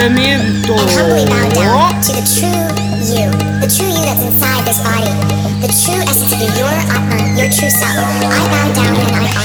and humbly bow down to the true you, the true you that's inside this body, the true essence of you, your Atma, your true self. I bow down and I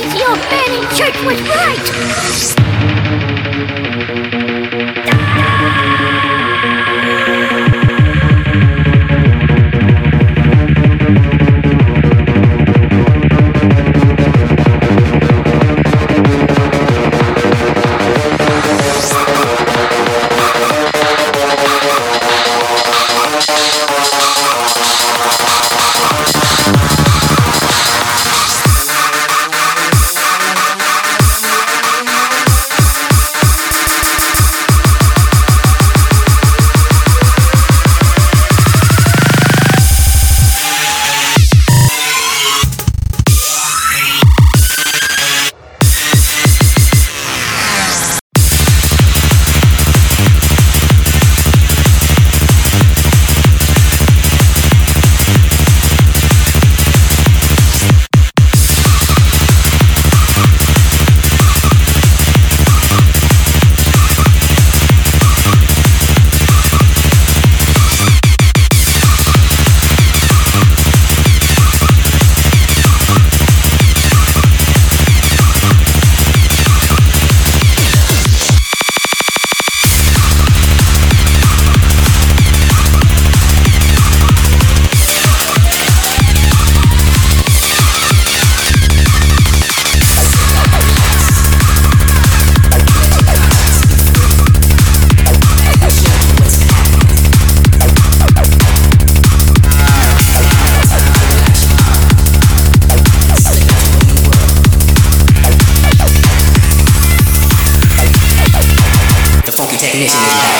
crazy old man in church was right. technician is back.